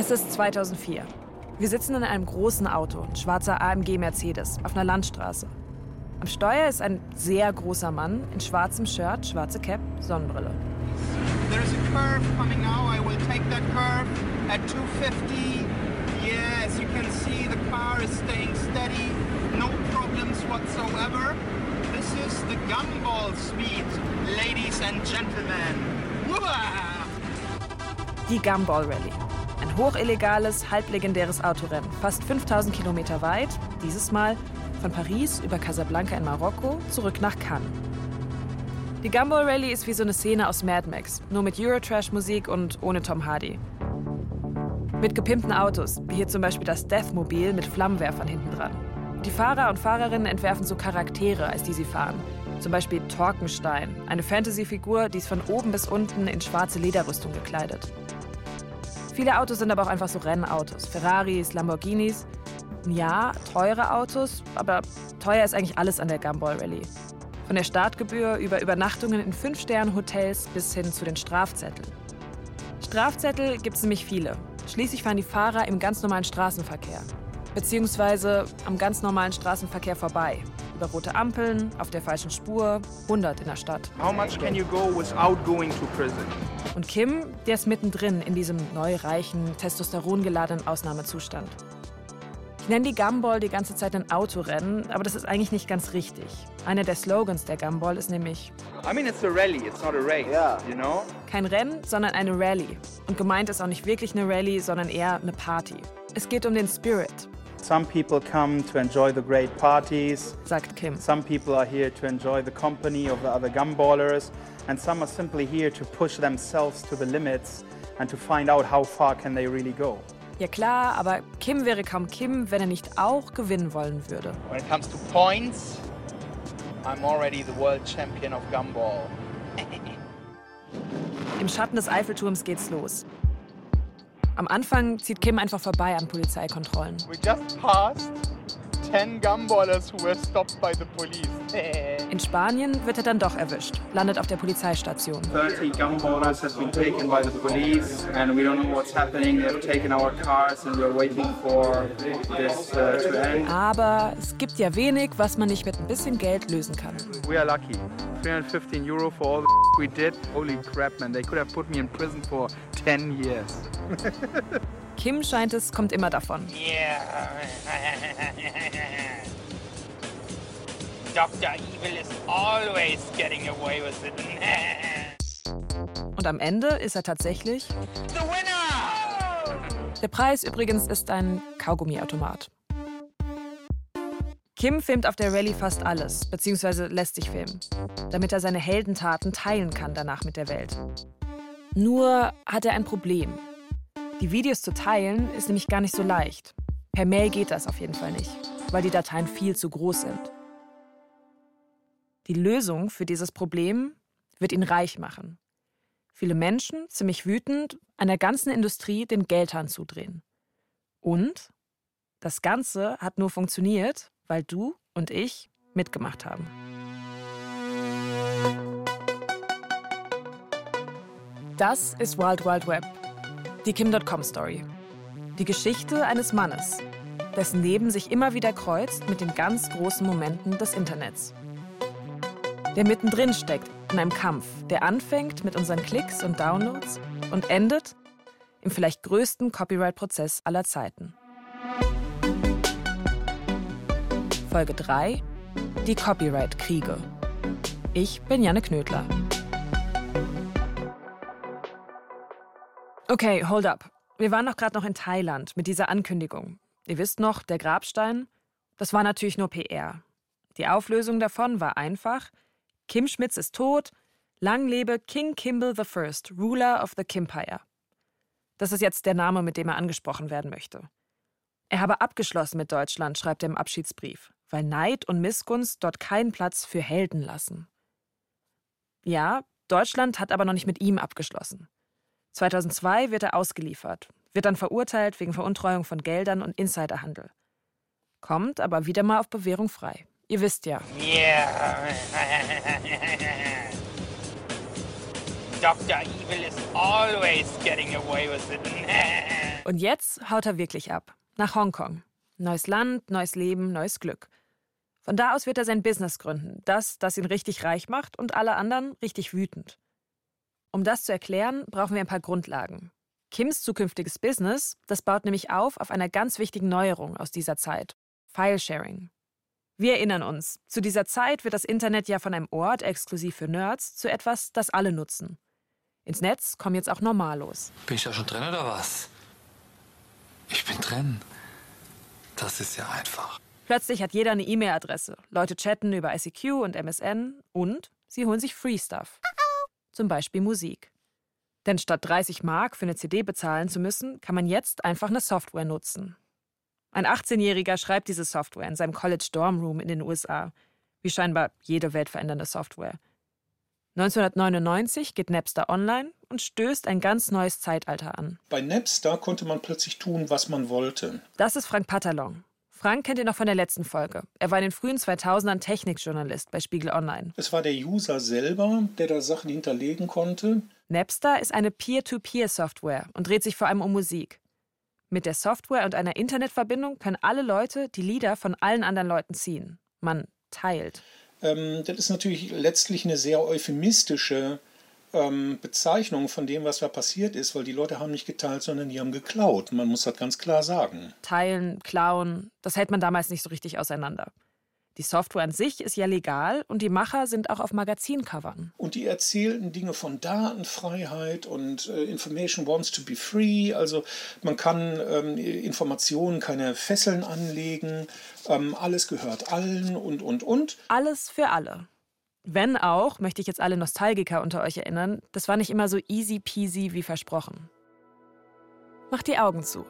Es ist 2004. Wir sitzen in einem großen Auto, ein schwarzer AMG Mercedes, auf einer Landstraße. Am Steuer ist ein sehr großer Mann in schwarzem Shirt, schwarze Cap, Sonnenbrille. There is a curve coming now. I will take that curve at 250. Yes, you can see the car is staying steady. No problems whatsoever. This is the gumball speed, ladies and gentlemen. Uah! Die Gumball Rally. Ein hochellegales, halblegendäres Autorennen, fast 5000 Kilometer weit, dieses Mal von Paris über Casablanca in Marokko zurück nach Cannes. Die Gumball Rally ist wie so eine Szene aus Mad Max, nur mit Eurotrash-Musik und ohne Tom Hardy. Mit gepimpten Autos, wie hier zum Beispiel das Deathmobil mit Flammenwerfern hinten dran. Die Fahrer und Fahrerinnen entwerfen so Charaktere, als die sie fahren. Zum Beispiel Torkenstein, eine Fantasy-Figur, die ist von oben bis unten in schwarze Lederrüstung gekleidet. Viele Autos sind aber auch einfach so Rennautos. Ferraris, Lamborghinis. Ja, teure Autos, aber teuer ist eigentlich alles an der Gumball Rally. Von der Startgebühr über Übernachtungen in Fünf-Sterne-Hotels bis hin zu den Strafzetteln. Strafzettel gibt es nämlich viele. Schließlich fahren die Fahrer im ganz normalen Straßenverkehr. Beziehungsweise am ganz normalen Straßenverkehr vorbei. Über rote Ampeln, auf der falschen Spur, 100 in der Stadt. How much can you go without going to prison? Und Kim, der ist mittendrin in diesem neureichen, testosterongeladenen Ausnahmezustand. Ich nenne die Gumball die ganze Zeit ein Autorennen, aber das ist eigentlich nicht ganz richtig. Einer der Slogans der Gumball ist nämlich I mean, it's a rally, it's not a race, Yeah. you know? kein Rennen, sondern eine Rallye. Und gemeint ist auch nicht wirklich eine Rallye, sondern eher eine Party. Es geht um den Spirit, Some people come to enjoy the great parties. sagt Kim. Some people are here to enjoy the company of the other gumballers. And some are simply here to push themselves to the limits and to find out how far can they really go. Ja klar, aber Kim wäre kaum Kim, wenn er nicht auch gewinnen wollen würde. When it comes to points, I'm already the world champion of gumball. Im Schatten des Eiffelturms geht's los. Am Anfang zieht Kim einfach vorbei an Polizeikontrollen. We just passed 10 gumballers who were stopped by the police. In Spanien wird er dann doch erwischt, landet auf der Polizeistation. 30 gumballers have been taken by the police, and we don't know what's happening. They've taken our cars, and we're waiting for this uh, to end. Aber es gibt ja wenig, was man nicht mit ein bisschen Geld lösen kann. We are lucky. 315 euro for all the we did. Holy crap, man! They could have put me in prison for 10 years. Kim scheint es, kommt immer davon. Yeah. Dr. Evil is always getting away with it. Und am Ende ist er tatsächlich. the winner! Der Preis übrigens ist ein Kaugummiautomat. Kim filmt auf der Rallye fast alles, beziehungsweise lässt sich filmen, damit er seine Heldentaten teilen kann danach mit der Welt. Nur hat er ein Problem. Die Videos zu teilen ist nämlich gar nicht so leicht. Per Mail geht das auf jeden Fall nicht, weil die Dateien viel zu groß sind. Die Lösung für dieses Problem wird ihn reich machen. Viele Menschen, ziemlich wütend, einer ganzen Industrie den Geldhahn zudrehen. Und das Ganze hat nur funktioniert, weil du und ich mitgemacht haben. Das ist Wild Wild Web, die Kim.com Story. Die Geschichte eines Mannes, dessen Leben sich immer wieder kreuzt mit den ganz großen Momenten des Internets. Der mittendrin steckt in einem Kampf, der anfängt mit unseren Klicks und Downloads und endet im vielleicht größten Copyright-Prozess aller Zeiten. Folge 3: Die Copyright-Kriege. Ich bin Janne Knödler. Okay, hold up. Wir waren doch gerade noch in Thailand mit dieser Ankündigung. Ihr wisst noch, der Grabstein? Das war natürlich nur PR. Die Auflösung davon war einfach: Kim Schmitz ist tot, lang lebe King Kimball I, Ruler of the Kimpire. Das ist jetzt der Name, mit dem er angesprochen werden möchte. Er habe abgeschlossen mit Deutschland, schreibt er im Abschiedsbrief, weil Neid und Missgunst dort keinen Platz für Helden lassen. Ja, Deutschland hat aber noch nicht mit ihm abgeschlossen. 2002 wird er ausgeliefert, wird dann verurteilt wegen Veruntreuung von Geldern und Insiderhandel. Kommt aber wieder mal auf Bewährung frei. Ihr wisst ja. Yeah. Dr. Evil is always getting away with it. Und jetzt haut er wirklich ab. Nach Hongkong. Neues Land, neues Leben, neues Glück. Von da aus wird er sein Business gründen. Das, das ihn richtig reich macht und alle anderen richtig wütend. Um das zu erklären, brauchen wir ein paar Grundlagen. Kims zukünftiges Business, das baut nämlich auf auf einer ganz wichtigen Neuerung aus dieser Zeit: File-Sharing. Wir erinnern uns, zu dieser Zeit wird das Internet ja von einem Ort exklusiv für Nerds zu etwas, das alle nutzen. Ins Netz kommen jetzt auch Normalos. Bin ich da schon drin oder was? Ich bin drin. Das ist ja einfach. Plötzlich hat jeder eine E-Mail-Adresse. Leute chatten über ICQ und MSN und sie holen sich Free Stuff. Zum Beispiel Musik. Denn statt 30 Mark für eine CD bezahlen zu müssen, kann man jetzt einfach eine Software nutzen. Ein 18-Jähriger schreibt diese Software in seinem College Dorm Room in den USA, wie scheinbar jede weltverändernde Software. 1999 geht Napster online und stößt ein ganz neues Zeitalter an. Bei Napster konnte man plötzlich tun, was man wollte. Das ist Frank Patalon. Frank kennt ihr noch von der letzten Folge. Er war in den frühen 2000ern Technikjournalist bei Spiegel Online. Es war der User selber, der da Sachen hinterlegen konnte. Napster ist eine Peer-to-Peer-Software und dreht sich vor allem um Musik. Mit der Software und einer Internetverbindung können alle Leute die Lieder von allen anderen Leuten ziehen. Man teilt. Ähm, das ist natürlich letztlich eine sehr euphemistische ähm, Bezeichnung von dem, was da passiert ist, weil die Leute haben nicht geteilt, sondern die haben geklaut. Man muss das ganz klar sagen. Teilen, klauen, das hält man damals nicht so richtig auseinander. Die Software an sich ist ja legal und die Macher sind auch auf Magazincovern. Und die erzählten Dinge von Datenfreiheit und äh, Information wants to be free. Also man kann ähm, Informationen keine Fesseln anlegen. Ähm, alles gehört allen und, und, und. Alles für alle. Wenn auch, möchte ich jetzt alle Nostalgiker unter euch erinnern, das war nicht immer so easy peasy wie versprochen. Macht die Augen zu.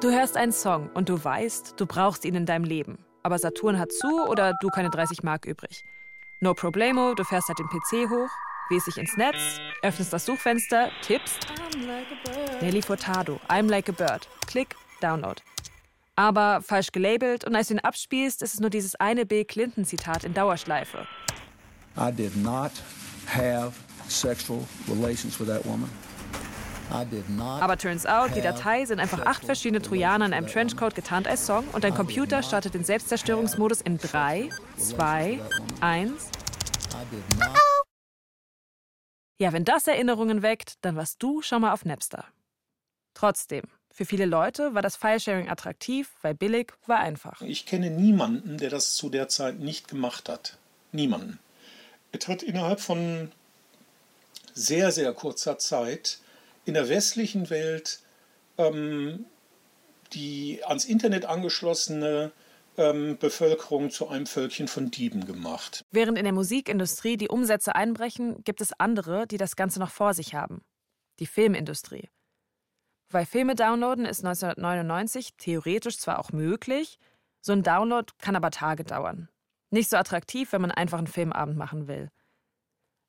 Du hörst einen Song und du weißt, du brauchst ihn in deinem Leben. Aber Saturn hat zu oder du keine 30 Mark übrig. No problemo, du fährst halt den PC hoch, wählst dich ins Netz, öffnest das Suchfenster, tippst. Nelly Furtado, I'm like a bird. Klick, Download. Aber falsch gelabelt und als du ihn abspielst, ist es nur dieses eine Bill Clinton-Zitat in Dauerschleife. I did not have sexual relations with that woman. Aber turns out, die Datei sind einfach acht verschiedene Trojaner in einem Trenchcoat getarnt als Song und dein Computer startet den Selbstzerstörungsmodus in 3, 2, 1. Ja, wenn das Erinnerungen weckt, dann warst du schon mal auf Napster. Trotzdem, für viele Leute war das Filesharing attraktiv, weil billig war einfach. Ich kenne niemanden, der das zu der Zeit nicht gemacht hat. Niemanden. Es hat innerhalb von sehr, sehr kurzer Zeit in der westlichen Welt ähm, die ans Internet angeschlossene ähm, Bevölkerung zu einem Völkchen von Dieben gemacht. Während in der Musikindustrie die Umsätze einbrechen, gibt es andere, die das Ganze noch vor sich haben. Die Filmindustrie. Weil Filme downloaden ist 1999 theoretisch zwar auch möglich, so ein Download kann aber Tage dauern. Nicht so attraktiv, wenn man einfach einen Filmabend machen will.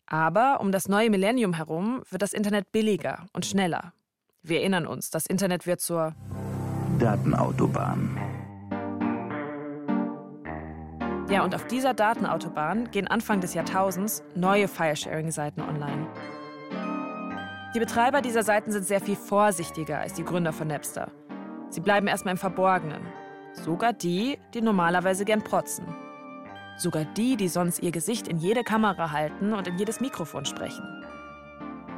Aber um das neue Millennium herum wird das Internet billiger und schneller. Wir erinnern uns, das Internet wird zur Datenautobahn. Ja, und auf dieser Datenautobahn gehen Anfang des Jahrtausends neue Filesharing-Seiten online. Die Betreiber dieser Seiten sind sehr viel vorsichtiger als die Gründer von Napster. Sie bleiben erstmal im Verborgenen. Sogar die, die normalerweise gern protzen. Sogar die, die sonst ihr Gesicht in jede Kamera halten und in jedes Mikrofon sprechen.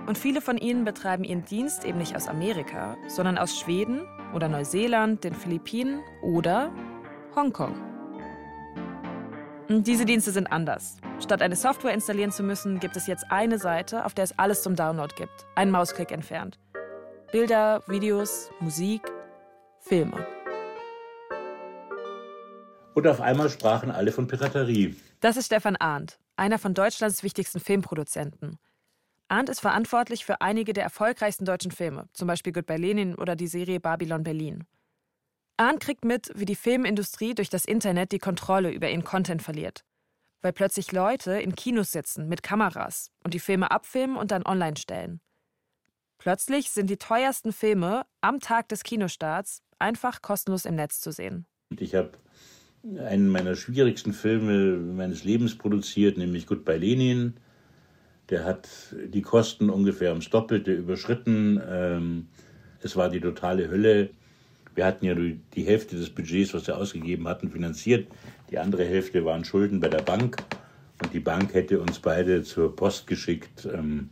Und viele von ihnen betreiben ihren Dienst eben nicht aus Amerika, sondern aus Schweden oder Neuseeland, den Philippinen oder Hongkong. Diese Dienste sind anders. Statt eine Software installieren zu müssen, gibt es jetzt eine Seite, auf der es alles zum Download gibt. Ein Mausklick entfernt. Bilder, Videos, Musik, Filme. Und auf einmal sprachen alle von Piraterie. Das ist Stefan Arndt, einer von Deutschlands wichtigsten Filmproduzenten. Arndt ist verantwortlich für einige der erfolgreichsten deutschen Filme, zum Beispiel Goodbye Lenin oder die Serie Babylon Berlin. Arndt kriegt mit, wie die Filmindustrie durch das Internet die Kontrolle über ihren Content verliert. Weil plötzlich Leute in Kinos sitzen mit Kameras und die Filme abfilmen und dann online stellen. Plötzlich sind die teuersten Filme am Tag des Kinostarts einfach kostenlos im Netz zu sehen. Ich habe einen meiner schwierigsten Filme meines Lebens produziert, nämlich Goodbye Lenin. Der hat die Kosten ungefähr ums Doppelte überschritten. Ähm, es war die totale Hölle. Wir hatten ja die Hälfte des Budgets, was wir ausgegeben hatten, finanziert. Die andere Hälfte waren Schulden bei der Bank. Und die Bank hätte uns beide zur Post geschickt, ähm,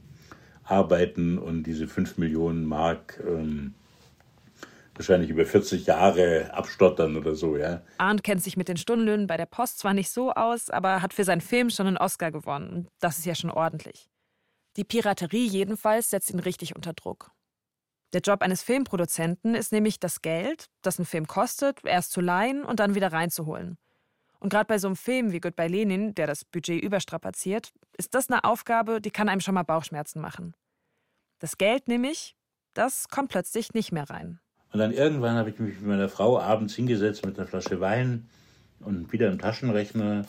arbeiten und diese 5 Millionen Mark ähm, wahrscheinlich über 40 Jahre abstottern oder so, ja. Arndt kennt sich mit den Stundenlöhnen bei der Post zwar nicht so aus, aber hat für seinen Film schon einen Oscar gewonnen. Das ist ja schon ordentlich. Die Piraterie jedenfalls setzt ihn richtig unter Druck. Der Job eines Filmproduzenten ist nämlich das Geld, das ein Film kostet, erst zu leihen und dann wieder reinzuholen. Und gerade bei so einem Film wie Goodbye Lenin, der das Budget überstrapaziert, ist das eine Aufgabe, die kann einem schon mal Bauchschmerzen machen. Das Geld nämlich, das kommt plötzlich nicht mehr rein. Und dann irgendwann habe ich mich mit meiner Frau abends hingesetzt mit einer Flasche Wein und wieder einem Taschenrechner.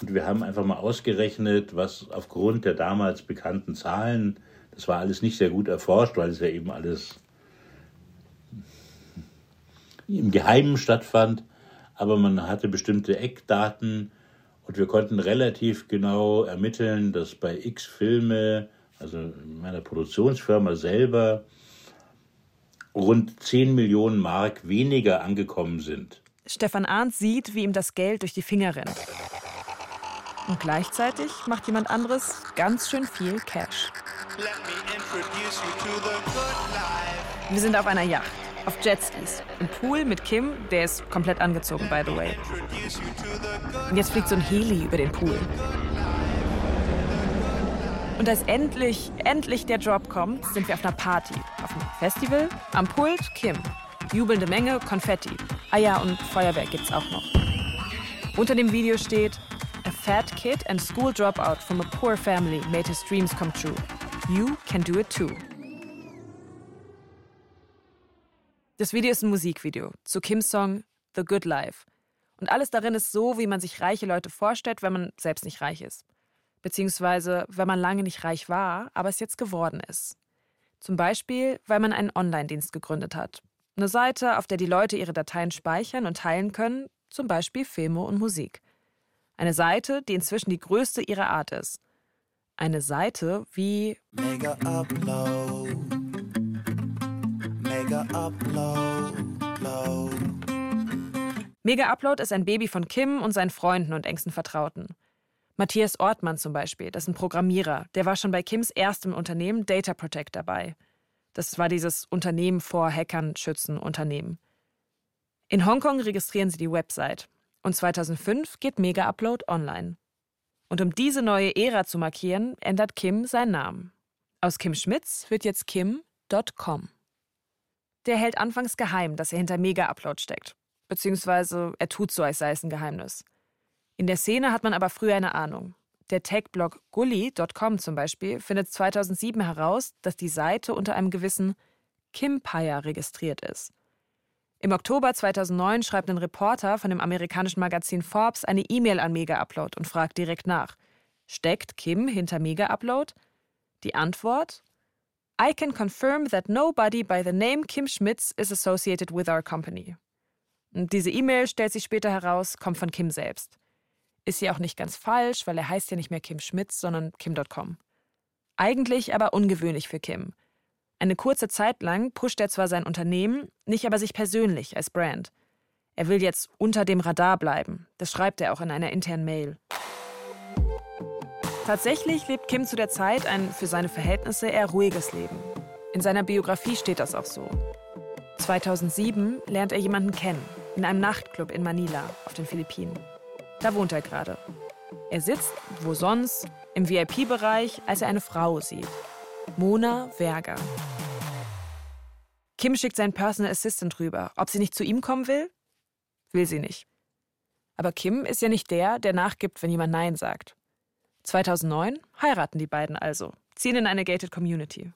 Und wir haben einfach mal ausgerechnet, was aufgrund der damals bekannten Zahlen das war alles nicht sehr gut erforscht, weil es ja eben alles im Geheimen stattfand. Aber man hatte bestimmte Eckdaten und wir konnten relativ genau ermitteln, dass bei X Filme, also in meiner Produktionsfirma selber, rund 10 Millionen Mark weniger angekommen sind. Stefan Arndt sieht, wie ihm das Geld durch die Finger rennt. Und gleichzeitig macht jemand anderes ganz schön viel Cash. Wir sind auf einer Yacht, auf Jetskis, im Pool mit Kim, der ist komplett angezogen, by the way. Und jetzt fliegt so ein Heli über den Pool. Und als endlich, endlich der Drop kommt, sind wir auf einer Party, auf einem Festival, am Pult Kim. Jubelnde Menge, Konfetti. Ah ja, und Feuerwerk gibt's auch noch. Unter dem Video steht, A fat kid and school dropout from a poor family made his dreams come true. You can do it too. Das Video ist ein Musikvideo zu Kims Song The Good Life. Und alles darin ist so, wie man sich reiche Leute vorstellt, wenn man selbst nicht reich ist. Beziehungsweise, wenn man lange nicht reich war, aber es jetzt geworden ist. Zum Beispiel, weil man einen Online-Dienst gegründet hat. Eine Seite, auf der die Leute ihre Dateien speichern und teilen können, zum Beispiel Filme und Musik. Eine Seite, die inzwischen die größte ihrer Art ist. Eine Seite wie Mega Upload. Mega Upload. Mega Upload ist ein Baby von Kim und seinen Freunden und engsten Vertrauten. Matthias Ortmann zum Beispiel, das ist ein Programmierer, der war schon bei Kims erstem Unternehmen Data Protect dabei. Das war dieses Unternehmen vor Hackern schützen Unternehmen. In Hongkong registrieren sie die Website und 2005 geht Mega Upload online. Und um diese neue Ära zu markieren, ändert Kim seinen Namen. Aus Kim Schmitz wird jetzt Kim.com. Der hält anfangs geheim, dass er hinter Mega-Upload steckt. Beziehungsweise er tut so, als sei es ein Geheimnis. In der Szene hat man aber früher eine Ahnung. Der Tech-Blog Gully.com zum Beispiel findet 2007 heraus, dass die Seite unter einem gewissen Kimpire registriert ist. Im Oktober 2009 schreibt ein Reporter von dem amerikanischen Magazin Forbes eine E-Mail an Mega Upload und fragt direkt nach: Steckt Kim hinter Mega Upload? Die Antwort: I can confirm that nobody by the name Kim Schmitz is associated with our company. Und diese E-Mail stellt sich später heraus, kommt von Kim selbst. Ist ja auch nicht ganz falsch, weil er heißt ja nicht mehr Kim Schmitz, sondern Kim.com. Eigentlich aber ungewöhnlich für Kim. Eine kurze Zeit lang pusht er zwar sein Unternehmen, nicht aber sich persönlich als Brand. Er will jetzt unter dem Radar bleiben. Das schreibt er auch in einer internen Mail. Tatsächlich lebt Kim zu der Zeit ein für seine Verhältnisse eher ruhiges Leben. In seiner Biografie steht das auch so. 2007 lernt er jemanden kennen, in einem Nachtclub in Manila auf den Philippinen. Da wohnt er gerade. Er sitzt, wo sonst, im VIP-Bereich, als er eine Frau sieht. Mona Werger. Kim schickt seinen Personal Assistant rüber, ob sie nicht zu ihm kommen will. Will sie nicht. Aber Kim ist ja nicht der, der nachgibt, wenn jemand Nein sagt. 2009 heiraten die beiden also, ziehen in eine gated Community.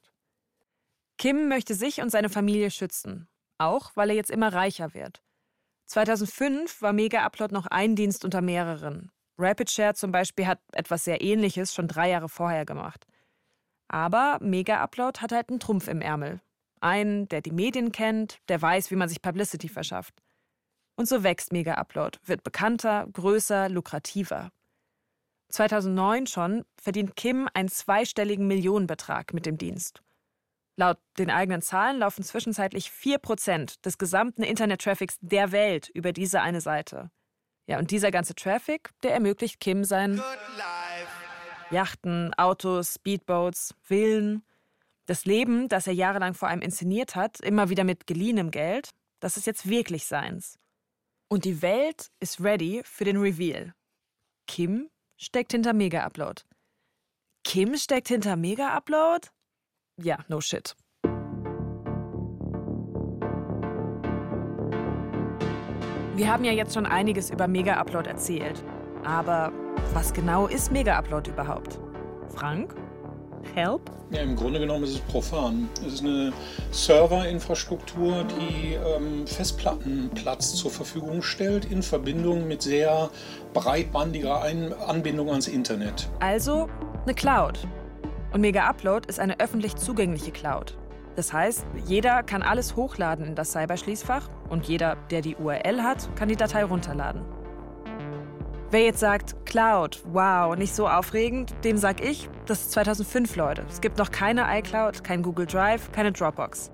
Kim möchte sich und seine Familie schützen, auch weil er jetzt immer reicher wird. 2005 war Mega Upload noch ein Dienst unter mehreren. RapidShare zum Beispiel hat etwas sehr Ähnliches schon drei Jahre vorher gemacht. Aber Mega Upload hat halt einen Trumpf im Ärmel. Einen, der die Medien kennt, der weiß, wie man sich Publicity verschafft. Und so wächst Mega Upload, wird bekannter, größer, lukrativer. 2009 schon verdient Kim einen zweistelligen Millionenbetrag mit dem Dienst. Laut den eigenen Zahlen laufen zwischenzeitlich 4% des gesamten Internet-Traffics der Welt über diese eine Seite. Ja, und dieser ganze Traffic, der ermöglicht Kim sein Yachten, Autos, Speedboats, Villen. Das Leben, das er jahrelang vor allem inszeniert hat, immer wieder mit geliehenem Geld, das ist jetzt wirklich seins. Und die Welt ist ready für den Reveal. Kim steckt hinter Mega Upload. Kim steckt hinter Mega Upload? Ja, no shit. Wir haben ja jetzt schon einiges über Mega Upload erzählt. Aber was genau ist Mega Upload überhaupt? Frank? Help? Ja, im Grunde genommen ist es profan. Es ist eine Serverinfrastruktur, die ähm, Festplattenplatz zur Verfügung stellt in Verbindung mit sehr breitbandiger Ein Anbindung ans Internet. Also eine Cloud. Und Mega Upload ist eine öffentlich zugängliche Cloud. Das heißt, jeder kann alles hochladen in das Cyberschließfach und jeder, der die URL hat, kann die Datei runterladen. Wer jetzt sagt, Cloud, wow, nicht so aufregend, dem sag ich, das ist 2005, Leute. Es gibt noch keine iCloud, kein Google Drive, keine Dropbox.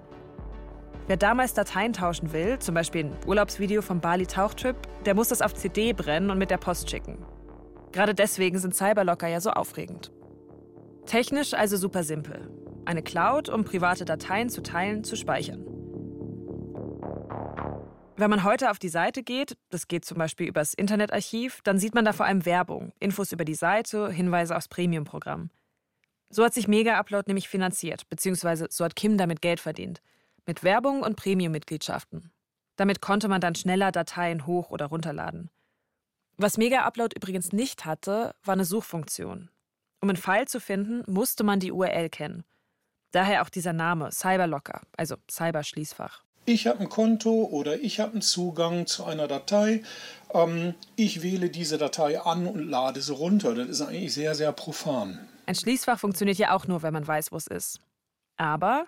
Wer damals Dateien tauschen will, zum Beispiel ein Urlaubsvideo vom Bali Tauchtrip, der muss das auf CD brennen und mit der Post schicken. Gerade deswegen sind Cyberlocker ja so aufregend. Technisch also super simpel. Eine Cloud, um private Dateien zu teilen, zu speichern. Wenn man heute auf die Seite geht, das geht zum Beispiel übers Internetarchiv, dann sieht man da vor allem Werbung, Infos über die Seite, Hinweise aufs Premium-Programm. So hat sich Mega Upload nämlich finanziert, beziehungsweise so hat Kim damit Geld verdient. Mit Werbung und Premium-Mitgliedschaften. Damit konnte man dann schneller Dateien hoch- oder runterladen. Was Mega Upload übrigens nicht hatte, war eine Suchfunktion. Um einen File zu finden, musste man die URL kennen. Daher auch dieser Name Cyberlocker, also Cyberschließfach ich habe ein Konto oder ich habe einen Zugang zu einer Datei. Ähm, ich wähle diese Datei an und lade sie runter. Das ist eigentlich sehr, sehr profan. Ein Schließfach funktioniert ja auch nur, wenn man weiß, wo es ist. Aber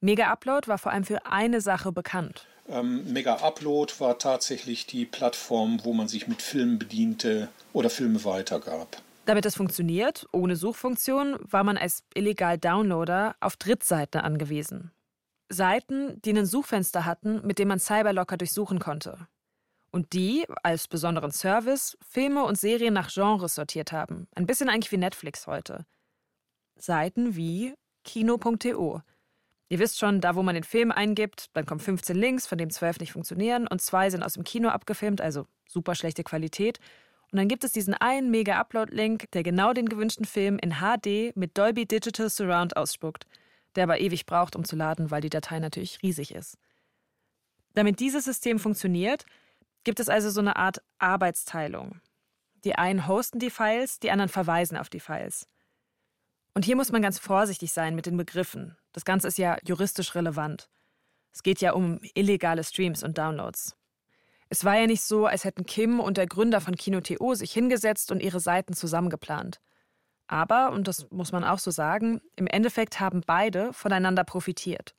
Mega Upload war vor allem für eine Sache bekannt. Ähm, Mega Upload war tatsächlich die Plattform, wo man sich mit Filmen bediente oder Filme weitergab. Damit das funktioniert, ohne Suchfunktion, war man als illegal Downloader auf Drittseiten angewiesen. Seiten, die ein Suchfenster hatten, mit dem man Cyberlocker durchsuchen konnte. Und die, als besonderen Service, Filme und Serien nach Genres sortiert haben. Ein bisschen eigentlich wie Netflix heute. Seiten wie kino.to. Ihr wisst schon, da wo man den Film eingibt, dann kommen 15 Links, von denen 12 nicht funktionieren und zwei sind aus dem Kino abgefilmt, also super schlechte Qualität. Und dann gibt es diesen einen Mega-Upload-Link, der genau den gewünschten Film in HD mit Dolby Digital Surround ausspuckt der aber ewig braucht, um zu laden, weil die Datei natürlich riesig ist. Damit dieses System funktioniert, gibt es also so eine Art Arbeitsteilung. Die einen hosten die Files, die anderen verweisen auf die Files. Und hier muss man ganz vorsichtig sein mit den Begriffen. Das Ganze ist ja juristisch relevant. Es geht ja um illegale Streams und Downloads. Es war ja nicht so, als hätten Kim und der Gründer von Kino.to sich hingesetzt und ihre Seiten zusammengeplant. Aber, und das muss man auch so sagen, im Endeffekt haben beide voneinander profitiert.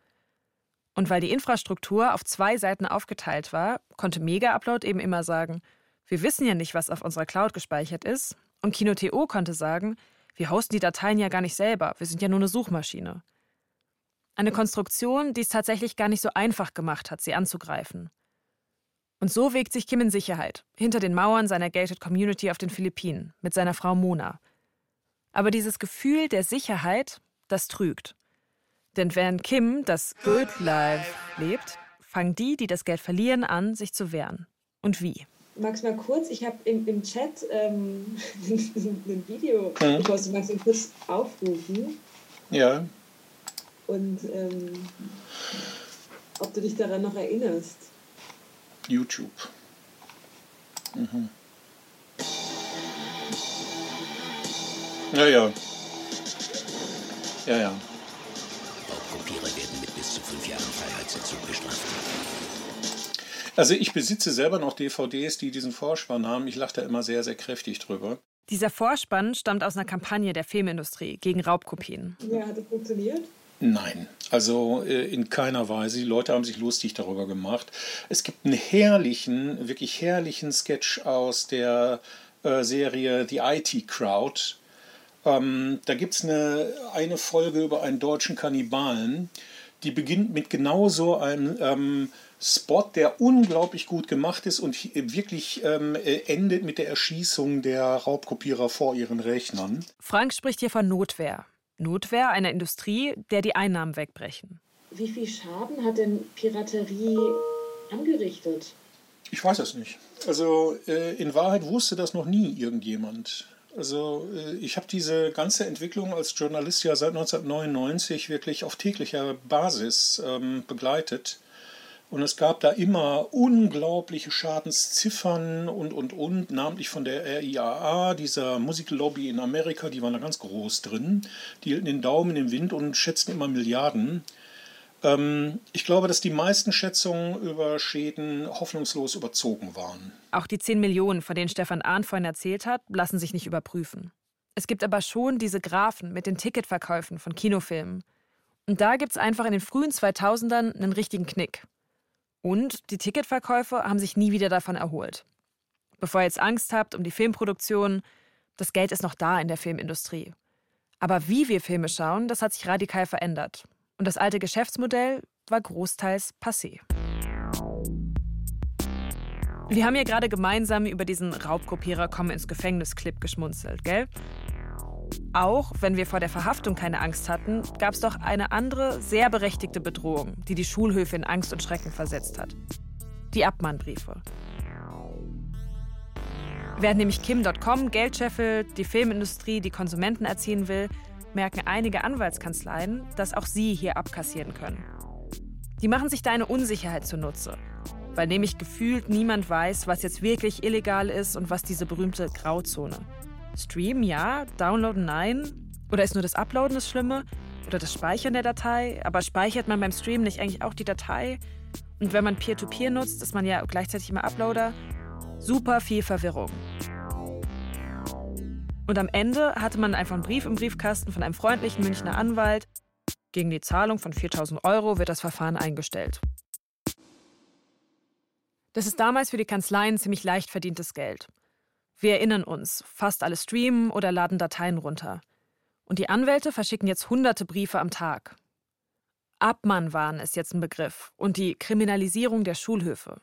Und weil die Infrastruktur auf zwei Seiten aufgeteilt war, konnte Mega Upload eben immer sagen, wir wissen ja nicht, was auf unserer Cloud gespeichert ist. Und Kino.to konnte sagen, wir hosten die Dateien ja gar nicht selber, wir sind ja nur eine Suchmaschine. Eine Konstruktion, die es tatsächlich gar nicht so einfach gemacht hat, sie anzugreifen. Und so wägt sich Kim in Sicherheit, hinter den Mauern seiner Gated Community auf den Philippinen, mit seiner Frau Mona. Aber dieses Gefühl der Sicherheit, das trügt. Denn während Kim das Good Life lebt, fangen die, die das Geld verlieren, an, sich zu wehren. Und wie? Magst du mal kurz, ich habe im, im Chat ähm, ein Video mhm. gepostet, magst du kurz aufrufen? Ja. Und ähm, ob du dich daran noch erinnerst? YouTube. Mhm. Ja, ja. Ja, ja. Raubkopierer werden mit bis zu fünf Jahren Freiheitsentzug bestraft. Also ich besitze selber noch DVDs, die diesen Vorspann haben. Ich lache da immer sehr, sehr kräftig drüber. Dieser Vorspann stammt aus einer Kampagne der Filmindustrie gegen Raubkopien. Ja, hat das funktioniert? Nein, also äh, in keiner Weise. Die Leute haben sich lustig darüber gemacht. Es gibt einen herrlichen, wirklich herrlichen Sketch aus der äh, Serie The IT Crowd. Ähm, da gibt es eine, eine Folge über einen deutschen Kannibalen, die beginnt mit genau so einem ähm, Spot, der unglaublich gut gemacht ist und wirklich ähm, äh, endet mit der Erschießung der Raubkopierer vor ihren Rechnern. Frank spricht hier von Notwehr. Notwehr einer Industrie, der die Einnahmen wegbrechen. Wie viel Schaden hat denn Piraterie angerichtet? Ich weiß es nicht. Also äh, in Wahrheit wusste das noch nie irgendjemand. Also äh, ich habe diese ganze Entwicklung als Journalist ja seit 1999 wirklich auf täglicher Basis ähm, begleitet. Und es gab da immer unglaubliche Schadensziffern und, und, und, namentlich von der RIAA, dieser Musiklobby in Amerika, die waren da ganz groß drin. Die hielten den Daumen im Wind und schätzten immer Milliarden. Ähm, ich glaube, dass die meisten Schätzungen über Schäden hoffnungslos überzogen waren. Auch die 10 Millionen, von denen Stefan Ahn vorhin erzählt hat, lassen sich nicht überprüfen. Es gibt aber schon diese Graphen mit den Ticketverkäufen von Kinofilmen. Und da gibt es einfach in den frühen 2000ern einen richtigen Knick. Und die Ticketverkäufe haben sich nie wieder davon erholt. Bevor ihr jetzt Angst habt um die Filmproduktion, das Geld ist noch da in der Filmindustrie. Aber wie wir Filme schauen, das hat sich radikal verändert. Und das alte Geschäftsmodell war großteils passé. Wir haben ja gerade gemeinsam über diesen Raubkopierer kommen ins Gefängnis-Clip geschmunzelt, gell? Auch wenn wir vor der Verhaftung keine Angst hatten, gab es doch eine andere, sehr berechtigte Bedrohung, die die Schulhöfe in Angst und Schrecken versetzt hat. Die Abmahnbriefe. Während nämlich Kim.com Geld scheffelt, die Filmindustrie die Konsumenten erziehen will, merken einige Anwaltskanzleien, dass auch sie hier abkassieren können. Die machen sich da eine Unsicherheit zunutze, weil nämlich gefühlt niemand weiß, was jetzt wirklich illegal ist und was diese berühmte Grauzone. Stream ja, Downloaden nein? Oder ist nur das Uploaden das Schlimme? Oder das Speichern der Datei? Aber speichert man beim Stream nicht eigentlich auch die Datei? Und wenn man Peer-to-Peer -Peer nutzt, ist man ja gleichzeitig immer Uploader. Super viel Verwirrung. Und am Ende hatte man einfach einen Brief im Briefkasten von einem freundlichen Münchner Anwalt. Gegen die Zahlung von 4000 Euro wird das Verfahren eingestellt. Das ist damals für die Kanzleien ziemlich leicht verdientes Geld. Wir erinnern uns, fast alle streamen oder laden Dateien runter. Und die Anwälte verschicken jetzt hunderte Briefe am Tag. Abmannwahn ist jetzt ein Begriff und die Kriminalisierung der Schulhöfe.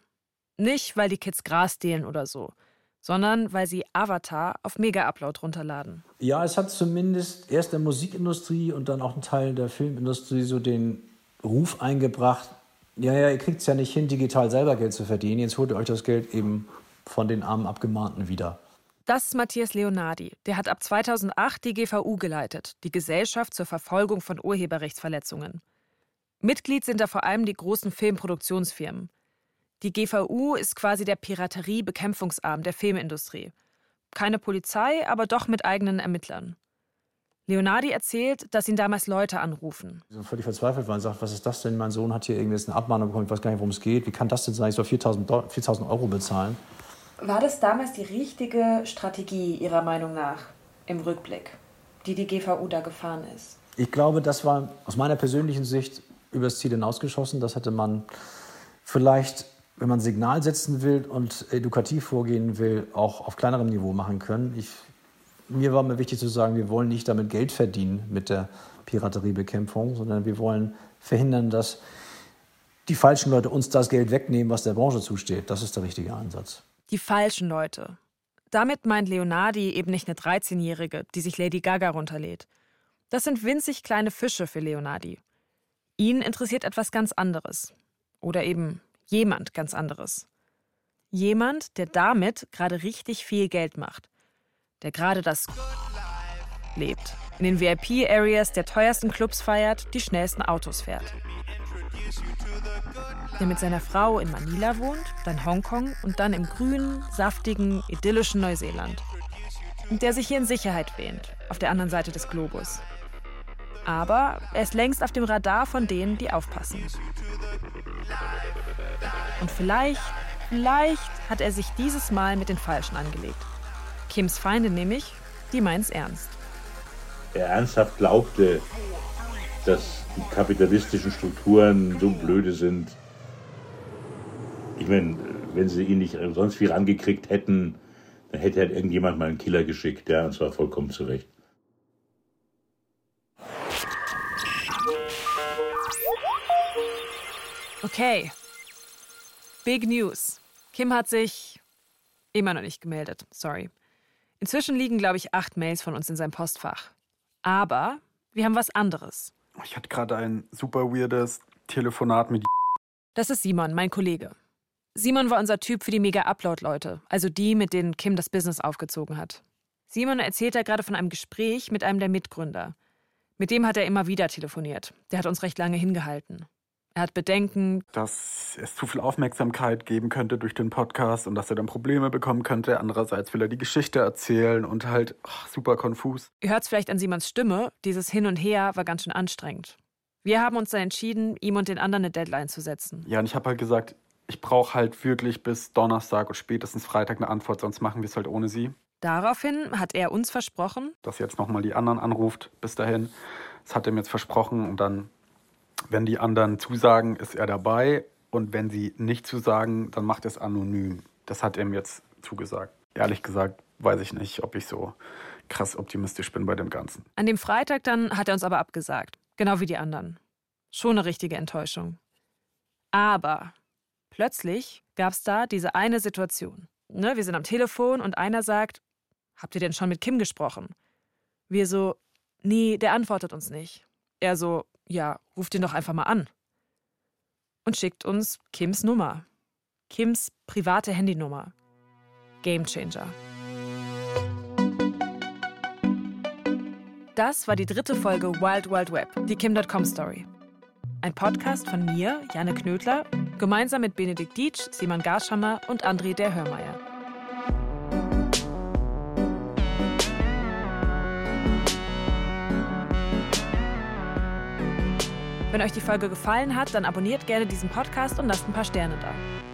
Nicht, weil die Kids Gras stehlen oder so, sondern weil sie Avatar auf Mega-Upload runterladen. Ja, es hat zumindest erst der Musikindustrie und dann auch ein Teil der Filmindustrie so den Ruf eingebracht, ja, ja, ihr kriegt es ja nicht hin, digital selber Geld zu verdienen, jetzt holt ihr euch das Geld eben von den armen Abgemahnten wieder. Das ist Matthias Leonardi. Der hat ab 2008 die GVU geleitet, die Gesellschaft zur Verfolgung von Urheberrechtsverletzungen. Mitglied sind da vor allem die großen Filmproduktionsfirmen. Die GVU ist quasi der Piraterie-Bekämpfungsarm der Filmindustrie. Keine Polizei, aber doch mit eigenen Ermittlern. Leonardi erzählt, dass ihn damals Leute anrufen. So völlig verzweifelt waren und sagt, was ist das denn? Mein Sohn hat hier irgendwie eine Abmahnung bekommen, ich weiß gar nicht, worum es geht. Wie kann das denn sein? Ich soll 4000 Euro bezahlen. War das damals die richtige Strategie Ihrer Meinung nach im Rückblick, die die GVU da gefahren ist? Ich glaube, das war aus meiner persönlichen Sicht übers Ziel hinausgeschossen. Das hätte man vielleicht wenn man Signal setzen will und edukativ vorgehen will, auch auf kleinerem Niveau machen können. Ich, mir war mir wichtig zu sagen, wir wollen nicht damit Geld verdienen mit der Pirateriebekämpfung, sondern wir wollen verhindern, dass die falschen Leute uns das Geld wegnehmen, was der Branche zusteht. Das ist der richtige Ansatz. Die falschen Leute. Damit meint Leonardi eben nicht eine 13-Jährige, die sich Lady Gaga runterlädt. Das sind winzig kleine Fische für Leonardi. Ihn interessiert etwas ganz anderes. Oder eben Jemand ganz anderes. Jemand, der damit gerade richtig viel Geld macht. Der gerade das lebt. In den VIP-Areas der teuersten Clubs feiert, die schnellsten Autos fährt. Der mit seiner Frau in Manila wohnt, dann Hongkong und dann im grünen, saftigen, idyllischen Neuseeland. Und der sich hier in Sicherheit wähnt, auf der anderen Seite des Globus. Aber er ist längst auf dem Radar von denen, die aufpassen. Und vielleicht, vielleicht hat er sich dieses Mal mit den Falschen angelegt. Kims Feinde nämlich, die meint's ernst. Er ernsthaft glaubte, dass die kapitalistischen Strukturen so blöde sind. Ich meine, wenn sie ihn nicht sonst viel angekriegt hätten, Dann hätte halt irgendjemand mal einen Killer geschickt, ja, und zwar vollkommen zurecht. Okay. Big News. Kim hat sich immer noch nicht gemeldet. Sorry. Inzwischen liegen, glaube ich, acht Mails von uns in seinem Postfach. Aber wir haben was anderes. Ich hatte gerade ein super weirdes Telefonat mit. Das ist Simon, mein Kollege. Simon war unser Typ für die Mega-Upload-Leute, also die, mit denen Kim das Business aufgezogen hat. Simon erzählt da gerade von einem Gespräch mit einem der Mitgründer. Mit dem hat er immer wieder telefoniert. Der hat uns recht lange hingehalten. Er hat Bedenken, dass es zu viel Aufmerksamkeit geben könnte durch den Podcast und dass er dann Probleme bekommen könnte. Andererseits will er die Geschichte erzählen und halt ach, super konfus. Ihr hört es vielleicht an Simons Stimme, dieses Hin und Her war ganz schön anstrengend. Wir haben uns dann entschieden, ihm und den anderen eine Deadline zu setzen. Ja, und ich habe halt gesagt, ich brauche halt wirklich bis Donnerstag und spätestens Freitag eine Antwort, sonst machen wir es halt ohne sie. Daraufhin hat er uns versprochen, dass jetzt nochmal die anderen anruft bis dahin. Das hat er mir jetzt versprochen und dann wenn die anderen zusagen, ist er dabei. Und wenn sie nicht zusagen, dann macht er es anonym. Das hat er mir jetzt zugesagt. Ehrlich gesagt weiß ich nicht, ob ich so krass optimistisch bin bei dem Ganzen. An dem Freitag dann hat er uns aber abgesagt. Genau wie die anderen. Schon eine richtige Enttäuschung. Aber plötzlich gab es da diese eine Situation. Ne, wir sind am Telefon und einer sagt, habt ihr denn schon mit Kim gesprochen? Wir so, nee, der antwortet uns nicht. Er so, ja, ruft ihn doch einfach mal an. Und schickt uns Kims Nummer. Kims private Handynummer. Gamechanger. Das war die dritte Folge Wild Wild Web, die Kim.com Story. Ein Podcast von mir, Janne Knödler, gemeinsam mit Benedikt Dietsch, Simon Garschammer und André der Hörmeier. Wenn euch die Folge gefallen hat, dann abonniert gerne diesen Podcast und lasst ein paar Sterne da.